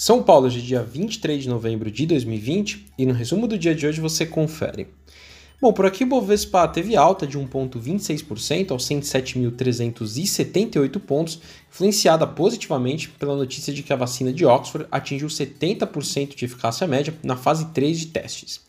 São Paulo é de dia 23 de novembro de 2020 e no resumo do dia de hoje você confere. Bom, por aqui o Bovespa teve alta de 1,26% aos 107.378 pontos, influenciada positivamente pela notícia de que a vacina de Oxford atingiu 70% de eficácia média na fase 3 de testes.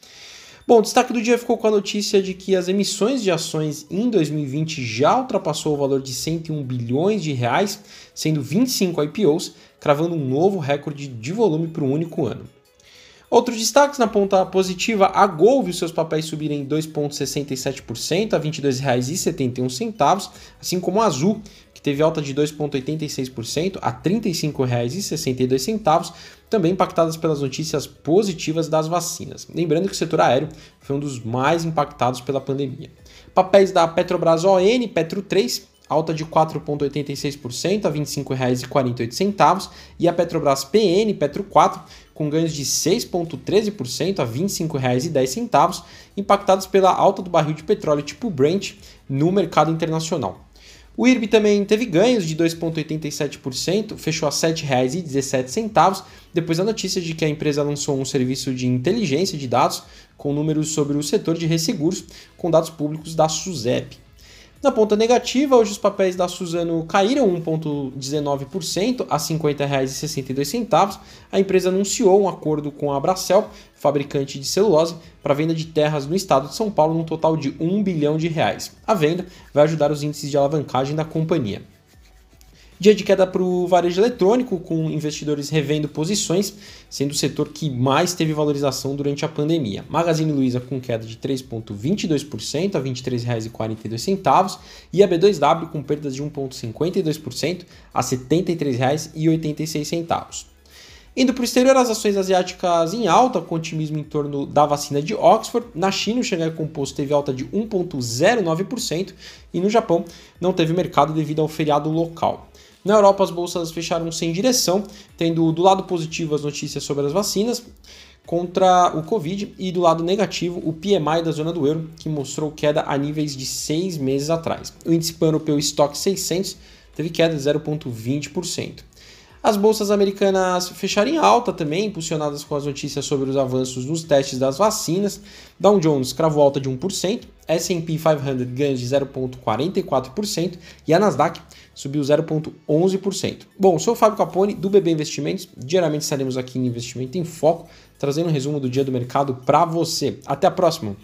Bom, o destaque do dia ficou com a notícia de que as emissões de ações em 2020 já ultrapassou o valor de 101 bilhões de reais, sendo 25 IPOs, cravando um novo recorde de volume para um único ano. Outros destaques na ponta positiva, a Gol viu seus papéis subirem 2,67% a R$ 22,71, assim como a Azul, que teve alta de 2,86% a R$ 35,62, também impactadas pelas notícias positivas das vacinas. Lembrando que o setor aéreo foi um dos mais impactados pela pandemia. Papéis da Petrobras ON, Petro 3, alta de 4,86% a R$ 25,48, e a Petrobras PN, Petro 4, com ganhos de 6,13% a R$ 25,10, impactados pela alta do barril de petróleo tipo Brent no mercado internacional. O IRB também teve ganhos de 2,87%, fechou a R$ 7,17, depois da notícia de que a empresa lançou um serviço de inteligência de dados com números sobre o setor de resseguros, com dados públicos da SUSEP. Na ponta negativa, hoje os papéis da Suzano caíram 1,19% a R$ 50,62. A empresa anunciou um acordo com a Abracel, fabricante de celulose, para venda de terras no estado de São Paulo num total de 1 bilhão de reais. A venda vai ajudar os índices de alavancagem da companhia. Dia de queda para o varejo eletrônico, com investidores revendo posições, sendo o setor que mais teve valorização durante a pandemia. Magazine Luiza com queda de 3,22% a R$ 23,42 e a B2W com perdas de 1,52% a R$ 73,86. Indo para o exterior, as ações asiáticas em alta, com otimismo em torno da vacina de Oxford. Na China, o Xangai Composto teve alta de 1,09% e no Japão não teve mercado devido ao feriado local. Na Europa, as bolsas fecharam sem direção, tendo do lado positivo as notícias sobre as vacinas contra o Covid e do lado negativo o PMI da zona do euro, que mostrou queda a níveis de seis meses atrás. O índice pan-europeu Stock 600 teve queda de 0,20%. As bolsas americanas fecharam em alta também, impulsionadas com as notícias sobre os avanços nos testes das vacinas. Dow Jones cravou alta de 1%, S&P 500 ganhos de 0,44% e a Nasdaq subiu 0,11%. Bom, sou o Fábio Capone do BB Investimentos. Diariamente estaremos aqui em Investimento em Foco, trazendo um resumo do dia do mercado para você. Até a próxima!